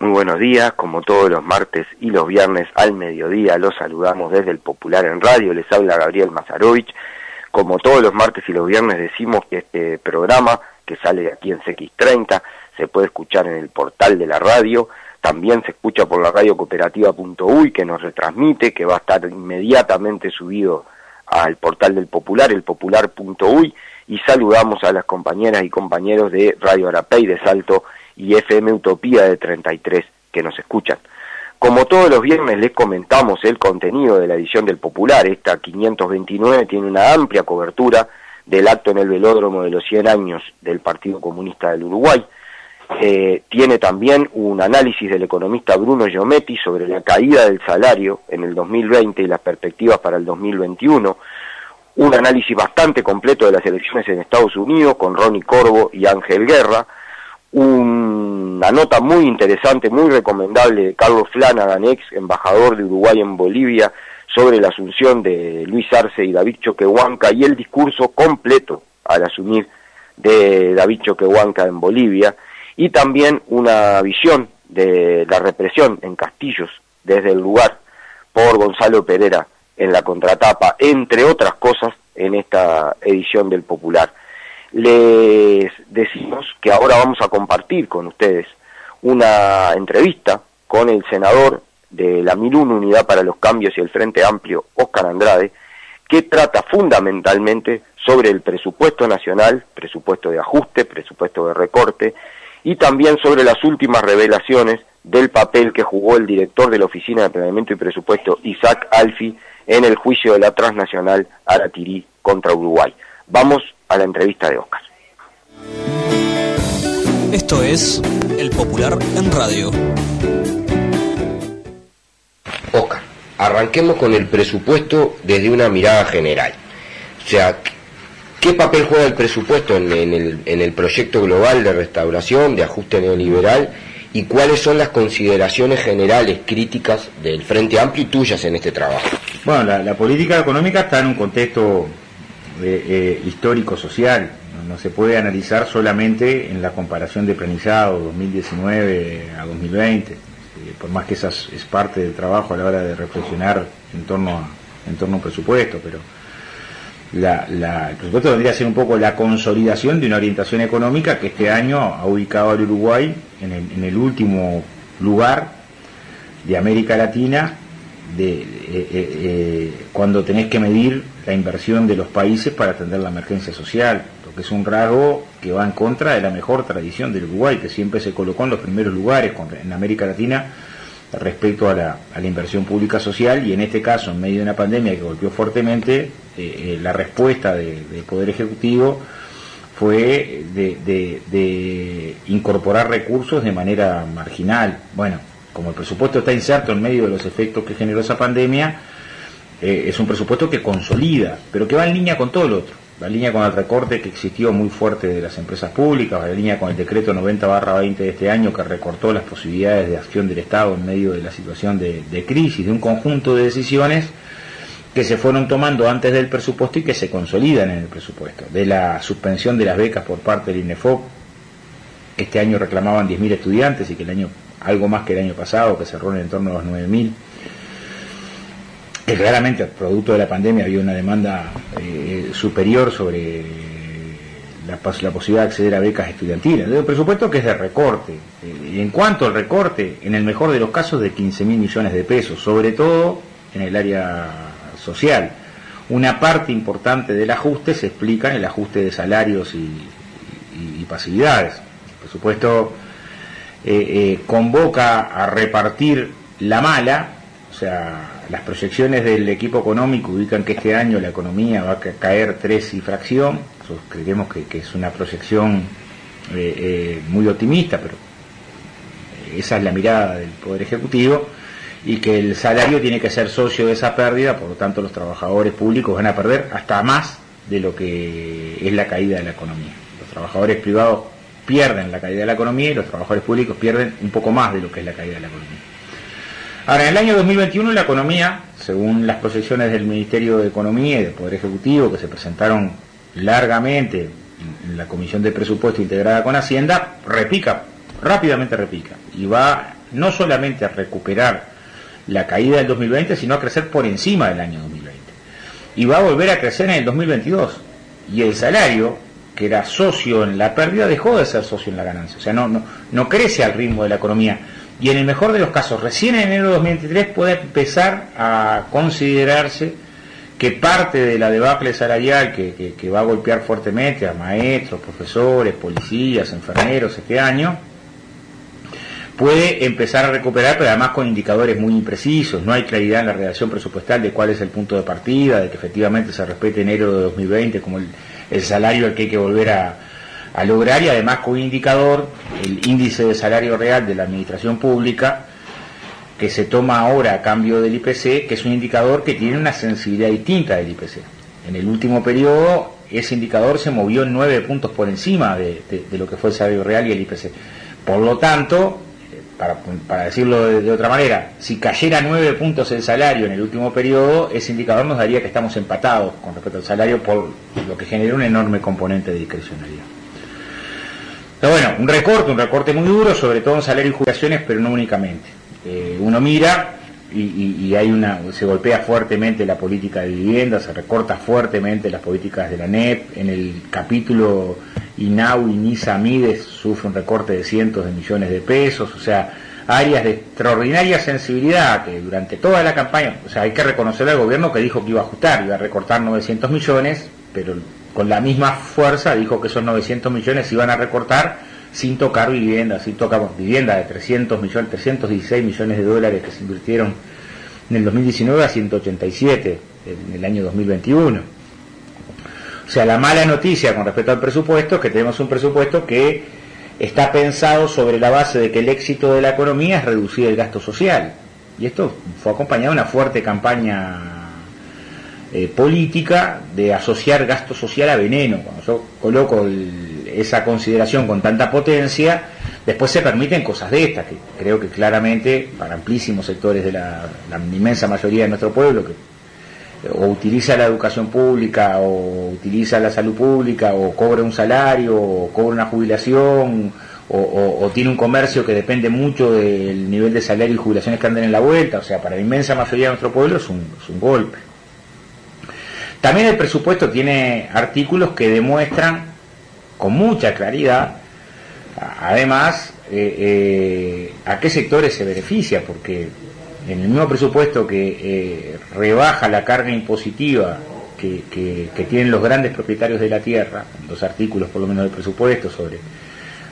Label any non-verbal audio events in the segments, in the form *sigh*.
Muy buenos días, como todos los martes y los viernes al mediodía los saludamos desde el Popular en Radio, les habla Gabriel Mazarovich. Como todos los martes y los viernes decimos que este programa que sale aquí en CX30 se puede escuchar en el portal de la radio, también se escucha por la radio cooperativa.uy que nos retransmite, que va a estar inmediatamente subido al portal del Popular, el popular.uy, y saludamos a las compañeras y compañeros de Radio Arapey de Salto y FM Utopía de 33 que nos escuchan. Como todos los viernes les comentamos el contenido de la edición del Popular, esta 529 tiene una amplia cobertura del acto en el velódromo de los 100 años del Partido Comunista del Uruguay. Eh, tiene también un análisis del economista Bruno Giometti sobre la caída del salario en el 2020 y las perspectivas para el 2021. Un análisis bastante completo de las elecciones en Estados Unidos con Ronnie Corvo y Ángel Guerra una nota muy interesante, muy recomendable de Carlos Flanagan, ex embajador de Uruguay en Bolivia, sobre la asunción de Luis Arce y David Choquehuanca y el discurso completo al asumir de David Choquehuanca en Bolivia, y también una visión de la represión en Castillos desde el lugar por Gonzalo Pereira en la contratapa, entre otras cosas, en esta edición del Popular les decimos que ahora vamos a compartir con ustedes una entrevista con el senador de la 1001 Unidad para los Cambios y el Frente Amplio, Óscar Andrade, que trata fundamentalmente sobre el presupuesto nacional, presupuesto de ajuste, presupuesto de recorte, y también sobre las últimas revelaciones del papel que jugó el director de la Oficina de Planeamiento y Presupuesto, Isaac Alfi, en el juicio de la transnacional Aratirí contra Uruguay. Vamos a la entrevista de Oscar. Esto es El Popular en Radio. Oscar, arranquemos con el presupuesto desde una mirada general. O sea, ¿qué papel juega el presupuesto en, el, en el proyecto global de restauración, de ajuste neoliberal? y cuáles son las consideraciones generales críticas del Frente Amplio y tuyas en este trabajo. Bueno, la, política económica está en un contexto eh, histórico-social. ¿no? se puede analizar solamente en la comparación de planizado 2019 a 2020, eh, por más que esa es parte del trabajo a la hora de reflexionar en torno a, en torno a un presupuesto, pero la, el presupuesto vendría a ser un poco la consolidación de una orientación económica que este año ha ubicado al Uruguay en el último lugar de América Latina de, eh, eh, cuando tenés que medir la inversión de los países para atender la emergencia social, porque es un rasgo que va en contra de la mejor tradición del Uruguay, que siempre se colocó en los primeros lugares en América Latina respecto a la, inversión pública social y en este caso, en medio de una pandemia que golpeó fuertemente, eh, la respuesta del Poder Ejecutivo fue de, de incorporar recursos de manera marginal. Bueno, como el presupuesto está inserto en medio de los efectos que generó esa pandemia, eh, es un presupuesto que consolida, pero que va en línea con todo lo otro. Va en línea con el recorte que existió muy fuerte de las empresas públicas, va en línea con el decreto 90-20 de este año que recortó las posibilidades de acción del Estado en medio de la situación de, de crisis, de un conjunto de decisiones que se fueron tomando antes del presupuesto y que se consolidan en el presupuesto. De la suspensión de las becas por parte del INEFOP, este año reclamaban 10.000 estudiantes y que el año algo más que el año pasado, que cerró en torno a los 9.000. Que claramente, producto de la pandemia, había una demanda eh, superior sobre la, posibilidad de acceder a becas estudiantiles. Un presupuesto que es de recorte. Eh, y en cuanto al recorte, en el mejor de los casos de 15 mil millones de pesos, sobre todo en el área social. Una parte importante del ajuste se explica en el ajuste de salarios y, pasividades. El presupuesto eh, eh, convoca a repartir la mala, o sea, las proyecciones del equipo económico ubican que este año la economía va a caer tres y fracción. creemos que, es una proyección eh, muy optimista, pero esa es la mirada del Poder Ejecutivo y que el salario tiene que ser socio de esa pérdida, por lo tanto los trabajadores públicos van a perder hasta más de lo que es la caída de la economía. Los trabajadores privados pierden la caída de la economía y los trabajadores públicos pierden un poco más de lo que es la caída de la economía. Ahora, en el año 2021 la economía, según las proyecciones del Ministerio de Economía y del Poder Ejecutivo, que se presentaron largamente en la Comisión de Presupuesto integrada con Hacienda, repica, rápidamente repica, y va no solamente a recuperar la caída del 2020, sino a crecer por encima del año 2020. Y va a volver a crecer en el 2022. Y el salario, que era socio en la pérdida, dejó de ser socio en la ganancia. O sea, no, no, no crece al ritmo de la economía y en el mejor de los casos, recién en enero de 2023 puede empezar a considerarse que parte de la debacle salarial que, va a golpear fuertemente a maestros, profesores, policías, enfermeros este año, puede empezar a recuperar, pero además con indicadores muy imprecisos. No hay claridad en la redacción presupuestal de cuál es el punto de partida, de que efectivamente se respete enero de 2020 como el salario al que hay que volver a, lograr y además con indicador, el índice de salario real de la administración pública, que se toma ahora a cambio del IPC, que es un indicador que tiene una sensibilidad distinta del IPC. En el último periodo ese indicador se movió nueve puntos por encima de, lo que fue el salario real y el IPC. Por lo tanto, para, decirlo de, otra manera, si cayera nueve puntos el salario en el último periodo, ese indicador nos daría que estamos empatados con respecto al salario por lo que genera un enorme componente de discrecionalidad. Pero bueno, un recorte, un recorte muy duro, sobre todo en salario y jubilaciones, pero no únicamente. Eh, uno mira y, hay una, se golpea fuertemente la política de vivienda, se recorta fuertemente las políticas de la NEP. En el capítulo INAU y NISA Mides sufre un recorte de cientos de millones de pesos, o sea, áreas de extraordinaria sensibilidad que durante toda la campaña, o sea, hay que reconocer al gobierno que dijo que iba a ajustar, iba a recortar 900 millones, pero con la misma fuerza dijo que esos 900 millones se iban a recortar sin tocar vivienda, sin tocar vivienda de 300 millones, 316 millones de dólares que se invirtieron en el 2019 a 187 en el año 2021. O sea, la mala noticia con respecto al presupuesto es que tenemos un presupuesto que está pensado sobre la base de que el éxito de la economía es reducir el gasto social. Y esto fue acompañado de una fuerte campaña eh, política de asociar gasto social a veneno. Cuando yo coloco esa consideración con tanta potencia, después se permiten cosas de estas, que creo que claramente para amplísimos sectores de la, inmensa mayoría de nuestro pueblo, que o utiliza la educación pública, o utiliza la salud pública, o cobra un salario, o cobra una jubilación, o, tiene un comercio que depende mucho del nivel de salario y jubilaciones que andan en la vuelta, o sea, para la inmensa mayoría de nuestro pueblo es un golpe. También el presupuesto tiene artículos que demuestran con mucha claridad, además, eh, eh, a qué sectores se beneficia, porque en el mismo presupuesto que eh, rebaja la carga impositiva que, tienen los grandes propietarios de la tierra, dos artículos por lo menos del presupuesto sobre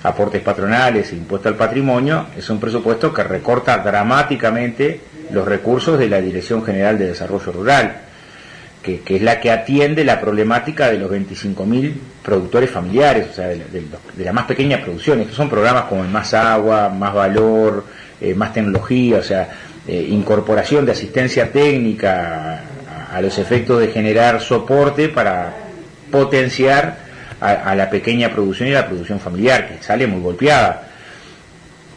aportes patronales e impuesto al patrimonio, es un presupuesto que recorta dramáticamente los recursos de la Dirección General de Desarrollo Rural que, es la que atiende la problemática de los 25.000 productores familiares, o sea, de, la más pequeña producción. Estos son programas como el Más Agua, Más Valor, eh, Más Tecnología, o sea, eh, incorporación de asistencia técnica a, los efectos de generar soporte para potenciar a, la pequeña producción y la producción familiar, que sale muy golpeada.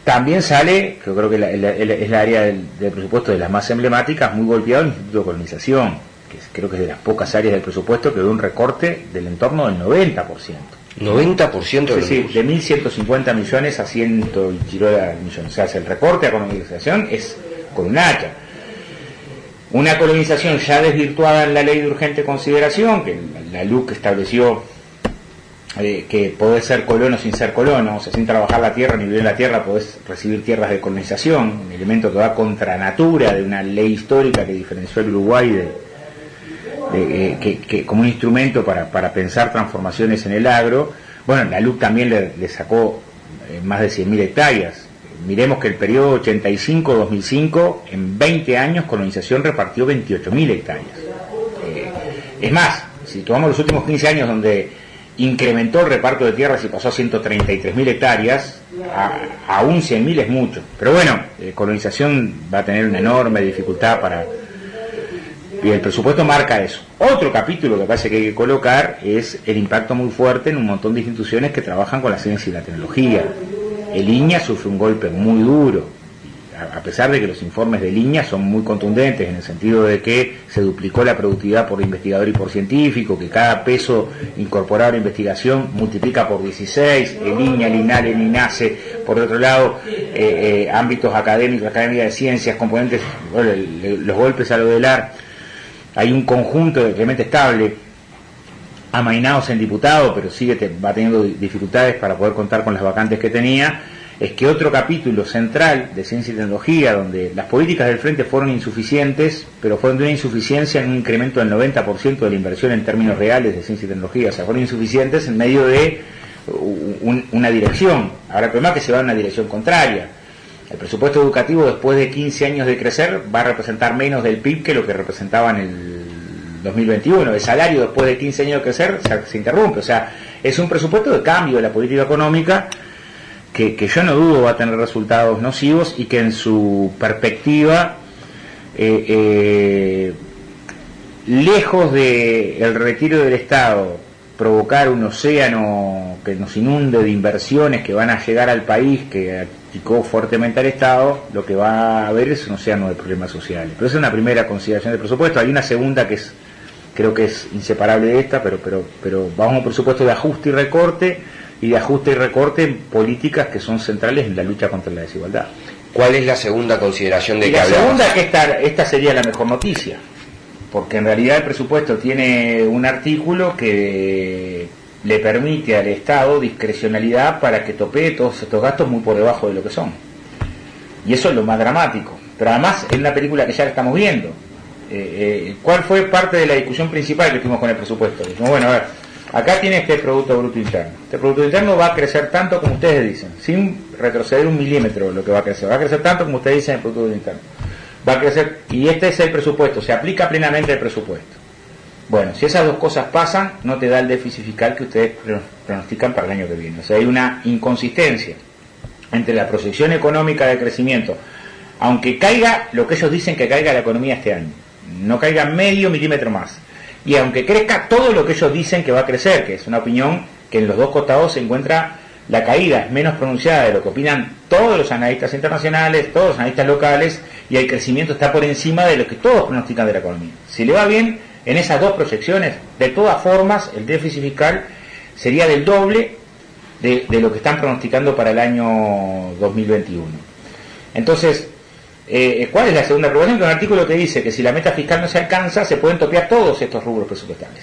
También sale, que creo que es la área del, presupuesto de las más emblemáticas, muy golpeado el Instituto de Colonización que creo que es de las pocas áreas del presupuesto que ve un recorte del entorno del 90%. 90% de sí, de 1.150 millones a 100 y millones. O sea, el recorte a colonización es con un hacha. Una colonización ya desvirtuada en la ley de urgente consideración, que la LUC estableció eh, que podés ser colono sin ser colono, o sea, sin trabajar la tierra ni vivir en la tierra, podés recibir tierras de colonización, un elemento que va contra natura de una ley histórica que diferenció al Uruguay de, eh, que, como un instrumento para, para, pensar transformaciones en el agro. Bueno, la LUC también le, sacó eh, más de 100.000 hectáreas. Miremos que el periodo 85-2005, en 20 años, colonización repartió 28.000 hectáreas. es más, si tomamos los últimos 15 años donde incrementó el reparto de tierras y pasó a 133.000 hectáreas, a, aún 100.000 es mucho. Pero bueno, eh, colonización va a tener una enorme dificultad para... Y el presupuesto marca eso. Otro capítulo que parece que hay que colocar es el impacto muy fuerte en un montón de instituciones que trabajan con la ciencia y la tecnología. El INEA sufre un golpe muy duro a pesar de que los informes de línea son muy contundentes en el sentido de que se duplicó la productividad por investigador y por científico, que cada peso incorporado a la investigación multiplica por 16, el línea, el INAL, el INACE, por otro lado, eh, eh, ámbitos académicos, academia de ciencias, componentes, los golpes a lo del AR, hay un conjunto realmente estable amainados en diputado, pero sigue va teniendo dificultades para poder contar con las vacantes que tenía es que otro capítulo central de ciencia y tecnología, donde las políticas del frente fueron insuficientes, pero fueron de una insuficiencia en un incremento del 90% de la inversión en términos reales de ciencia y tecnología, o sea, fueron insuficientes en medio de una dirección. Ahora problema que se va en una dirección contraria. El presupuesto educativo después de 15 años de crecer va a representar menos del PIB que lo que representaba en el 2021. El salario después de 15 años de crecer se, interrumpe. O sea, es un presupuesto de cambio de la política económica que, yo no dudo va a tener resultados nocivos y que en su perspectiva, eh, eh, lejos del el retiro del Estado, provocar un océano que nos inunde de inversiones que van a llegar al país, que achicó fuertemente al Estado, lo que va a haber es un océano de problemas sociales. Pero esa es una primera consideración del presupuesto. Hay una segunda que es creo que es inseparable de esta, pero, pero, pero vamos a un presupuesto de ajuste y recorte y de ajuste y recorte en políticas que son centrales en la lucha contra la desigualdad. ¿Cuál es la segunda consideración de y que La segunda es que esta, esta sería la mejor noticia, porque en realidad el presupuesto tiene un artículo que le permite al Estado discrecionalidad para que topee todos estos gastos muy por debajo de lo que son. Y eso es lo más dramático. Pero además es una película que ya la estamos viendo. Eh, eh, ¿Cuál fue parte de la discusión principal que tuvimos con el presupuesto? bueno, a ver, Acá tiene este Producto Bruto Interno. Este Producto Interno va a crecer tanto como ustedes dicen, sin retroceder un milímetro lo que va a crecer. Va a crecer tanto como ustedes dicen el Producto Bruto Interno. Va a crecer, y este es el presupuesto, se aplica plenamente el presupuesto. Bueno, si esas dos cosas pasan, no te da el déficit fiscal que ustedes pronostican para el año que viene. O sea, hay una inconsistencia entre la proyección económica de crecimiento, aunque caiga lo que ellos dicen que caiga la economía este año, no caiga medio milímetro más y aunque crezca todo lo que ellos dicen que va a crecer, que es una opinión que en los dos costados se encuentra la caída, es menos pronunciada de lo que opinan todos los analistas internacionales, todos los analistas locales, y el crecimiento está por encima de lo que todos pronostican de la economía. Si le va bien en esas dos proyecciones, de todas formas, el déficit fiscal sería del doble de, lo que están pronosticando para el año 2021. Entonces, eh, ¿Cuál es la segunda? Que un artículo que dice que si la meta fiscal no se alcanza, se pueden topear todos estos rubros presupuestales.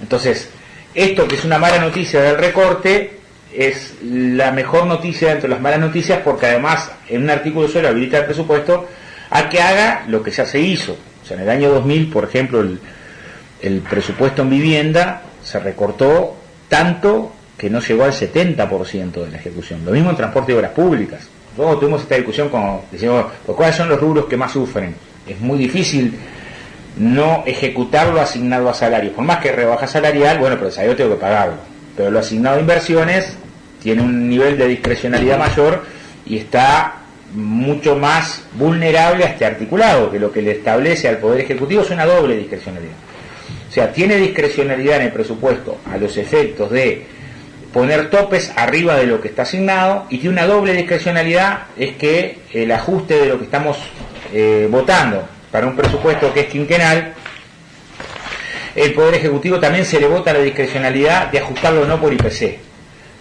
Entonces, esto que es una mala noticia del recorte, es la mejor noticia entre las malas noticias porque además en un artículo solo habilita el presupuesto a que haga lo que ya se hizo. O sea, en el año 2000, por ejemplo, el, el presupuesto en vivienda se recortó tanto que no llegó al 70% de la ejecución. Lo mismo en transporte y obras públicas. Luego tuvimos esta discusión como decimos, ¿cuáles son los rubros que más sufren? Es muy difícil no ejecutarlo asignado a salario. Por más que rebaja salarial, bueno, pero el salario tengo que pagarlo. Pero lo asignado a inversiones tiene un nivel de discrecionalidad mayor y está mucho más vulnerable a este articulado, que lo que le establece al Poder Ejecutivo es una doble discrecionalidad. O sea, tiene discrecionalidad en el presupuesto a los efectos de poner topes arriba de lo que está asignado y tiene una doble discrecionalidad, es que el ajuste de lo que estamos eh, votando para un presupuesto que es quinquenal, el Poder Ejecutivo también se le vota la discrecionalidad de ajustarlo no por IPC. Entonces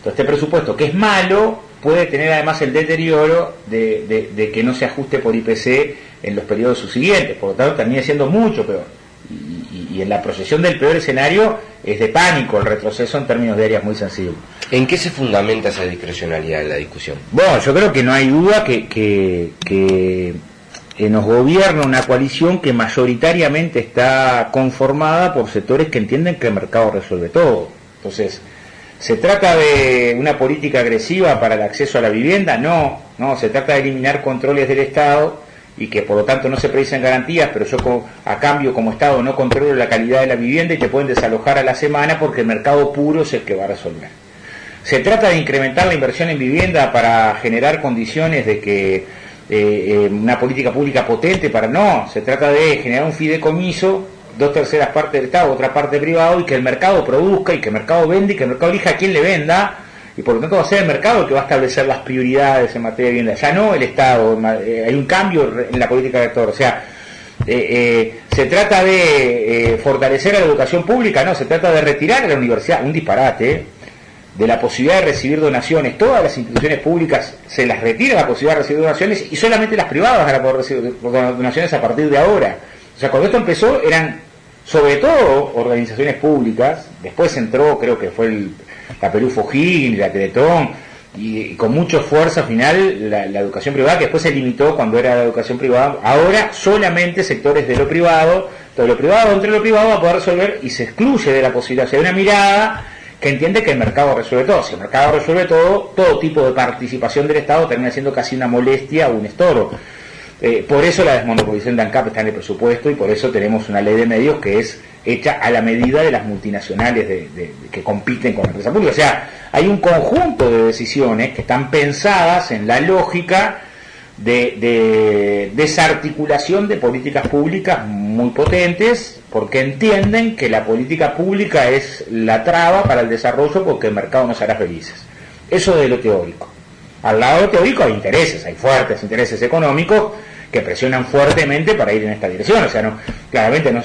este presupuesto que es malo puede tener además el deterioro de, que no se ajuste por IPC en los periodos subsiguientes, por lo tanto termina siendo mucho peor. Y, y en la proyección del peor escenario es de pánico el retroceso en términos de áreas muy sensibles. ¿En qué se fundamenta esa discrecionalidad en la discusión? Bueno, yo creo que no hay duda que, que, que nos gobierna una coalición que mayoritariamente está conformada por sectores que entienden que el mercado resuelve todo. Entonces, ¿se trata de una política agresiva para el acceso a la vivienda? No, no, se trata de eliminar controles del Estado y que por lo tanto no se precisen garantías, pero yo a cambio como Estado no controlo la calidad de la vivienda y te pueden desalojar a la semana porque el mercado puro es el que va a resolver. Se trata de incrementar la inversión en vivienda para generar condiciones de que eh, eh, una política pública potente para no, se trata de generar un fideicomiso, dos terceras partes del Estado, otra parte privado, y que el mercado produzca, y que el mercado venda, y que el mercado elija a quién le venda, y por lo tanto va a ser el mercado el que va a establecer las prioridades en materia de vivienda, ya no el Estado, eh, hay un cambio en la política de actor, o sea, se trata de fortalecer a la educación pública, no, se trata de retirar a la universidad, un disparate, de la posibilidad de recibir donaciones, todas las instituciones públicas se las retira la posibilidad de recibir donaciones y solamente las privadas van a poder recibir donaciones a partir de ahora. O sea, cuando esto empezó eran sobre todo organizaciones públicas, después entró, creo que fue el, la Perú y la Teletón, y, con mucho esfuerzo al final la, educación privada, que después se limitó cuando era la educación privada, ahora solamente sectores de lo privado, todo lo privado entre lo privado va a poder resolver y se excluye de la posibilidad, de una mirada que entiende que el mercado resuelve todo. Si el mercado resuelve todo, todo tipo de participación del Estado termina siendo casi una molestia o un estoro. Eh, por eso la desmonopolización de ANCAP está en el presupuesto y por eso tenemos una ley de medios que es hecha a la medida de las multinacionales que compiten con la empresa pública. O sea, hay un conjunto de decisiones que están pensadas en la lógica de, desarticulación de políticas públicas muy potentes, porque entienden que la política pública es la traba para el desarrollo porque el mercado nos hará felices. Eso de lo teórico. Al lado teórico hay intereses, hay fuertes intereses económicos que presionan fuertemente para ir en esta dirección. O sea, no, claramente no,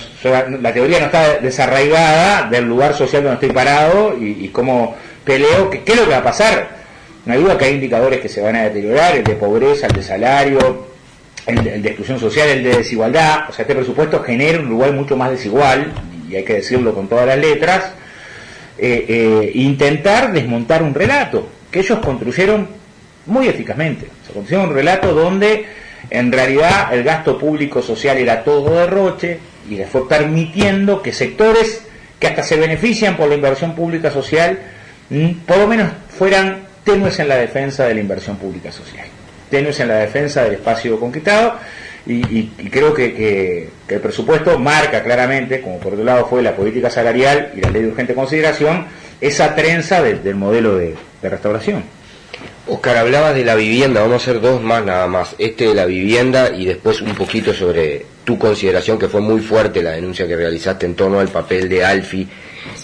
la teoría no está desarraigada del lugar social donde estoy parado y, cómo peleo, qué es lo que va a pasar no hay duda que hay indicadores que se van a deteriorar, el de pobreza, el de salario, el de, exclusión social, el de desigualdad. O sea, este presupuesto genera un lugar mucho más desigual, y hay que decirlo con todas las letras. Eh, eh, intentar desmontar un relato que ellos construyeron muy eficazmente. Se construyeron un relato donde en realidad el gasto público social era todo derroche y le fue permitiendo que sectores que hasta se benefician por la inversión pública social, mm, por lo menos fueran tenues en la defensa de la inversión pública social, tenues en la defensa del espacio conquistado y, creo que, el presupuesto marca claramente, como por otro lado fue la política salarial y la ley de urgente consideración, esa trenza del modelo de, restauración. Oscar, hablaba de la vivienda, vamos a hacer dos más nada más, este de la vivienda y después un poquito sobre tu consideración, que fue muy fuerte la denuncia que realizaste en torno al papel de Alfi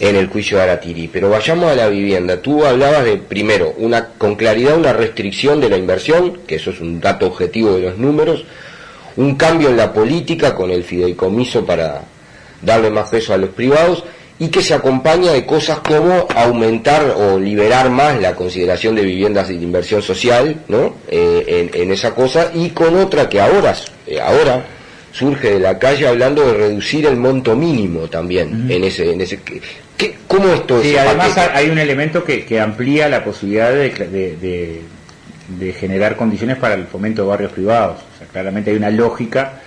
en el juicio de Aratiri. Pero vayamos a la vivienda. Tú hablabas de, primero, una, con claridad una restricción de la inversión, que eso es un dato objetivo de los números, un cambio en la política con el fideicomiso para darle más peso a los privados y que se acompaña de cosas como aumentar o liberar más la consideración de viviendas de inversión social, ¿no? Eh, en, esa cosa y con otra que ahora, eh, ahora surge de la calle hablando de reducir el monto mínimo también en ese en ese ¿qué, cómo esto sí, además hay un elemento que, que amplía la posibilidad de, de, de, generar condiciones para el fomento de barrios privados. O sea, claramente hay una lógica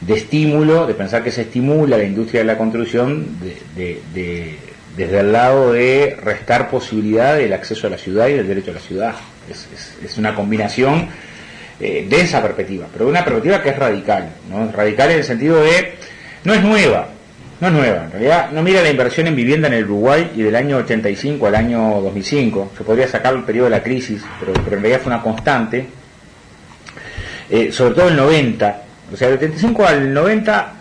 de estímulo de pensar que se estimula la industria de la construcción desde el lado de restar posibilidad del acceso a la ciudad y del derecho a la ciudad. Es, una combinación eh, de esa perspectiva, pero una perspectiva que es radical, ¿no? Radical en el sentido de, no es nueva, no es nueva, en realidad no mira la inversión en vivienda en el Uruguay y del año 85 al año 2005, se podría sacar el periodo de la crisis, pero, pero en realidad fue una constante, eh, sobre todo el 90, o sea, del 85 al 90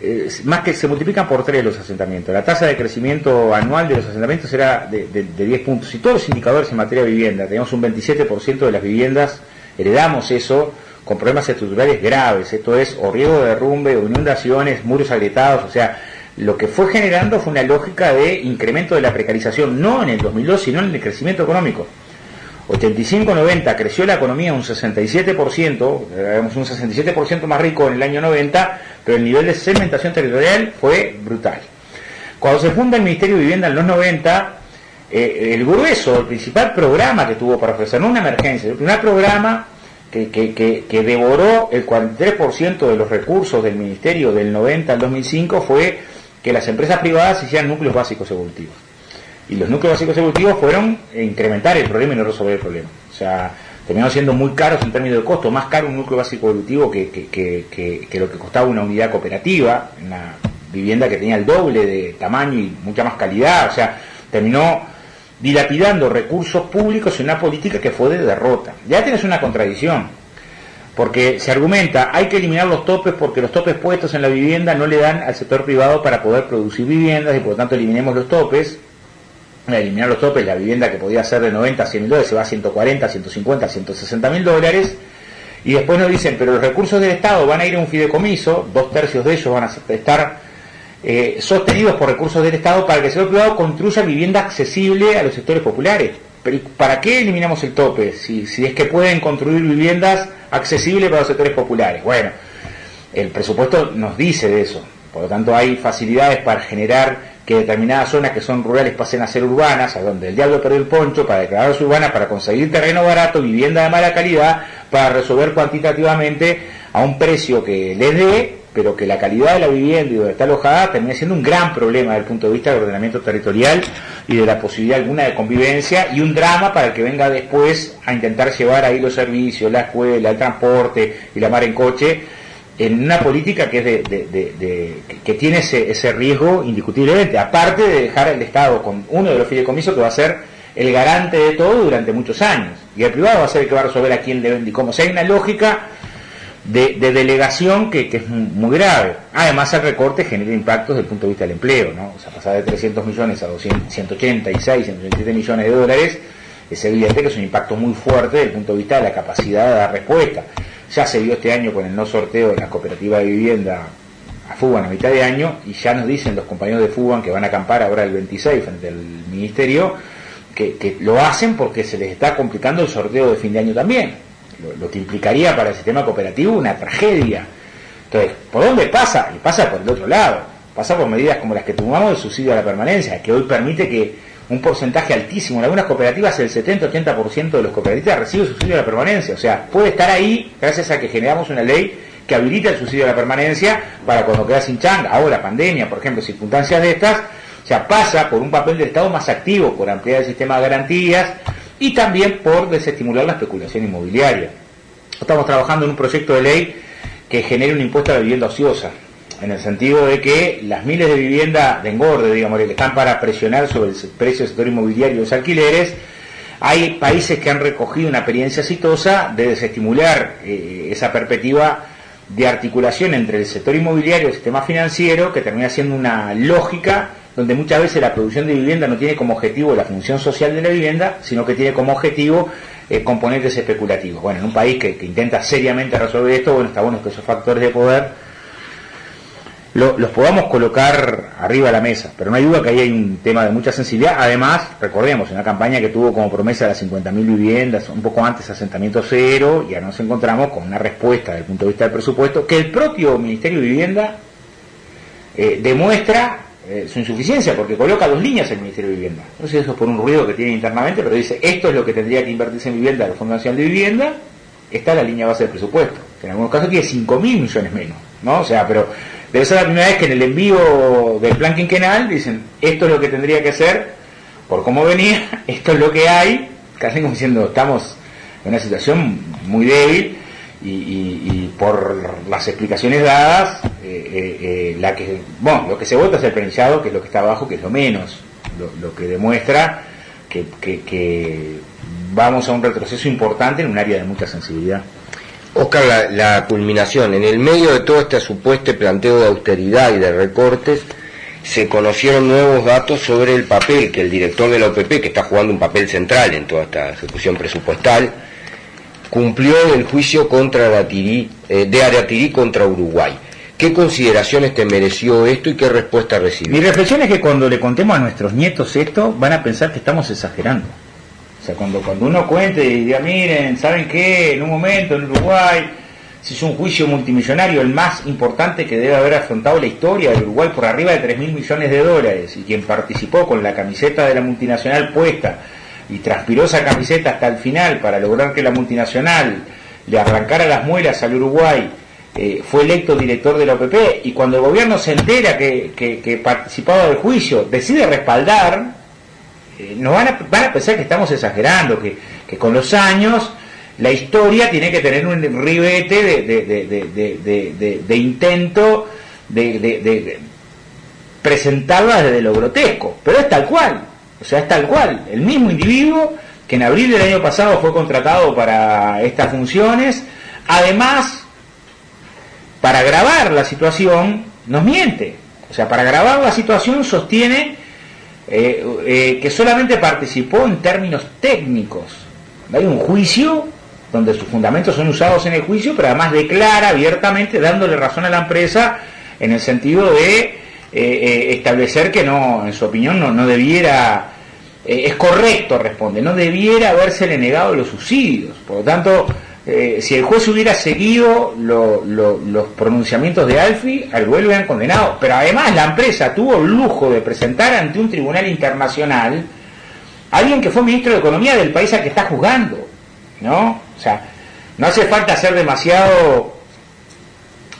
eh, más que se multiplican por tres los asentamientos. La tasa de crecimiento anual de los asentamientos era de, de, de 10 puntos. Y todos los indicadores en materia de vivienda, tenemos un 27% de las viviendas heredamos eso con problemas estructurales graves, esto es o riesgo de derrumbe o inundaciones, muros agrietados, o sea, lo que fue generando fue una lógica de incremento de la precarización, no en el 2002, sino en el crecimiento económico. 85-90 creció la economía un 67%, éramos un 67% más rico en el año 90, pero el nivel de segmentación territorial fue brutal. Cuando se funda el Ministerio de Vivienda en los 90, eh, el grueso, el principal programa que tuvo para ofrecer, no una emergencia, el primer programa que, que devoró el 43% de los recursos del Ministerio del 90 al 2005 fue que las empresas privadas hicieran núcleos básicos evolutivos. Y los núcleos básicos evolutivos fueron incrementar el problema y no resolver el problema. O sea, terminaron siendo muy caros en términos de costo, más caro un núcleo básico evolutivo que, que, lo que costaba una unidad cooperativa, una vivienda que tenía el doble de tamaño y mucha más calidad. O sea, terminó dilapidando recursos públicos en una política que fue de derrota. Ya tienes una contradicción, porque se argumenta hay que eliminar los topes porque los topes puestos en la vivienda no le dan al sector privado para poder producir viviendas y por lo tanto eliminemos los topes eliminar los topes, la vivienda que podía ser de 90 a 100 mil dólares se va a 140, 150, 160 mil dólares, y después nos dicen, pero los recursos del Estado van a ir a un fideicomiso, dos tercios de ellos van a estar eh, sostenidos por recursos del Estado para que el sector privado construya vivienda accesible a los sectores populares. Pero ¿para qué eliminamos el tope? Si, si es que pueden construir viviendas accesibles para los sectores populares. Bueno, el presupuesto nos dice de eso. Por lo tanto, hay facilidades para generar que determinadas zonas que son rurales pasen a ser urbanas, a donde el diablo perdió el poncho para declararse urbanas, para conseguir terreno barato, vivienda de mala calidad, para resolver cuantitativamente a un precio que les dé, pero que la calidad de la vivienda y donde está alojada termina siendo un gran problema desde el punto de vista del ordenamiento territorial y de la posibilidad alguna de convivencia y un drama para el que venga después a intentar llevar ahí los servicios, la escuela, el transporte y la mar en coche en una política que, es de, que tiene ese, riesgo indiscutiblemente, aparte de dejar al Estado con uno de los fideicomisos que va a ser el garante de todo durante muchos años. Y el privado va a ser el que va a resolver a quién le vende y cómo. O sea, hay una lógica de, delegación que, es muy grave. Además, el recorte genera impactos desde el punto de vista del empleo. ¿no? O sea, pasar de 300 millones a 200, 186, 187 millones de dólares es evidente que es un impacto muy fuerte desde el punto de vista de la capacidad de dar respuesta. Ya se vio este año con el no sorteo de la cooperativa de vivienda a Fuban a mitad de año y ya nos dicen los compañeros de Fuban que van a acampar ahora el 26 frente al ministerio que, lo hacen porque se les está complicando el sorteo de fin de año también, lo, que implicaría para el sistema cooperativo una tragedia. Entonces, ¿por dónde pasa? Y pasa por el otro lado, pasa por medidas como las que tomamos de subsidio a la permanencia, que hoy permite que un porcentaje altísimo. En algunas cooperativas el 70-80% de los cooperativas recibe subsidio a la permanencia. O sea, puede estar ahí gracias a que generamos una ley que habilita el subsidio a la permanencia para cuando queda sin changa, ahora pandemia, por ejemplo, circunstancias de estas, o sea, pasa por un papel del Estado más activo, por ampliar el sistema de garantías y también por desestimular la especulación inmobiliaria. Estamos trabajando en un proyecto de ley que genere un impuesto a la vivienda ociosa en el sentido de que las miles de viviendas de engorde, digamos, están para presionar sobre el precio del sector inmobiliario y los alquileres, hay países que han recogido una experiencia exitosa de desestimular eh, esa perspectiva de articulación entre el sector inmobiliario y el sistema financiero, que termina siendo una lógica donde muchas veces la producción de vivienda no tiene como objetivo la función social de la vivienda, sino que tiene como objetivo eh, componentes especulativos. Bueno, en un país que, que intenta seriamente resolver esto, bueno, está bueno que esos factores de poder los podamos colocar arriba de la mesa. Pero no hay duda que ahí hay un tema de mucha sensibilidad. Además, recordemos, una campaña que tuvo como promesa las 50.000 viviendas, un poco antes asentamiento cero, y ahora nos encontramos con una respuesta desde el punto de vista del presupuesto que el propio Ministerio de Vivienda eh, demuestra eh, su insuficiencia, porque coloca dos líneas el Ministerio de Vivienda. No sé si eso es por un ruido que tiene internamente, pero dice, esto es lo que tendría que invertirse en vivienda la Fondo Nacional de Vivienda, está la línea base del presupuesto, que en algunos casos tiene 5.000 millones menos, ¿no? O sea, pero Debe ser la primera vez que en el envío del plan quinquenal dicen, esto es lo que tendría que hacer, por cómo venía, *laughs* esto es lo que hay, casi como diciendo, estamos en una situación muy débil y, por las explicaciones dadas, eh, eh, eh, la que, bueno, lo que se vota es el prensado, que es lo que está abajo, que es lo menos, lo, que demuestra que vamos a un retroceso importante en un área de mucha sensibilidad. Oscar, la, culminación, en el medio de todo este supuesto planteo de austeridad y de recortes, se conocieron nuevos datos sobre el papel que el director de la OPP, que está jugando un papel central en toda esta ejecución presupuestal, cumplió el juicio contra Aratirí, eh, de Aratirí contra Uruguay. ¿Qué consideraciones te mereció esto y qué respuesta recibió? Mi reflexión es que cuando le contemos a nuestros nietos esto, van a pensar que estamos exagerando. O sea, cuando, cuando uno cuente y diga, miren, ¿saben qué? En un momento en Uruguay se hizo un juicio multimillonario, el más importante que debe haber afrontado la historia del Uruguay por arriba de 3 mil millones de dólares, y quien participó con la camiseta de la multinacional puesta y transpiró esa camiseta hasta el final para lograr que la multinacional le arrancara las muelas al Uruguay, eh, fue electo director de la OPP, y cuando el gobierno se entera que, que, participaba del juicio, decide respaldar, eh, nos van a, van a pensar que estamos exagerando, que, que con los años la historia tiene que tener un ribete de, intento de, presentarla desde lo grotesco, pero es tal cual, o sea, es tal cual, el mismo individuo que en abril del año pasado fue contratado para estas funciones, además, para grabar la situación, nos miente, o sea, para grabar la situación sostiene eh, eh, que solamente participó en términos técnicos. Hay un juicio donde sus fundamentos son usados en el juicio, pero además declara abiertamente, dándole razón a la empresa en el sentido de eh, establecer que no, en su opinión, no, no debiera, es correcto, responde, no debiera habérsele negado los subsidios. Por lo tanto, si el juez hubiera seguido los pronunciamientos de Alfi, al vuelo hubieran condenado. Pero además la empresa tuvo el lujo de presentar ante un tribunal internacional a alguien que fue ministro de Economía del país al que está juzgando. ¿no? O sea, no hace falta ser demasiado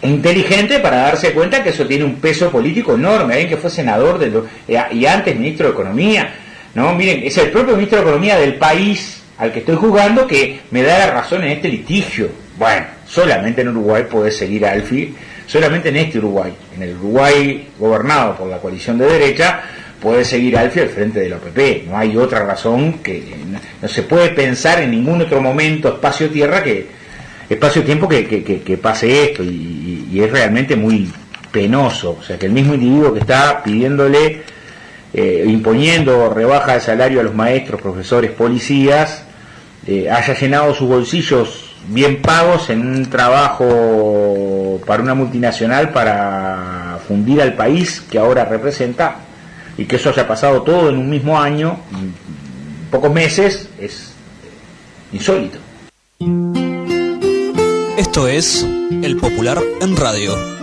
inteligente para darse cuenta que eso tiene un peso político enorme. Alguien que fue senador de eh, y antes ministro de Economía, ¿no? Miren, es el propio ministro de Economía del país al que estoy jugando que me da la razón en este litigio. Bueno, solamente en Uruguay puede seguir Alfi, solamente en este Uruguay, en el Uruguay gobernado por la coalición de derecha, puede seguir Alfi al frente de la OPP. No hay otra razón que no, se puede pensar en ningún otro momento, espacio-tierra, que espacio-tiempo que, que, pase esto. Y, es realmente muy penoso. O sea, que el mismo individuo que está pidiéndole, eh, imponiendo rebaja de salario a los maestros, profesores, policías, eh, haya llenado sus bolsillos bien pagos en un trabajo para una multinacional para fundir al país que ahora representa y que eso haya pasado todo en un mismo año, pocos meses, es insólito. Esto es El Popular en Radio.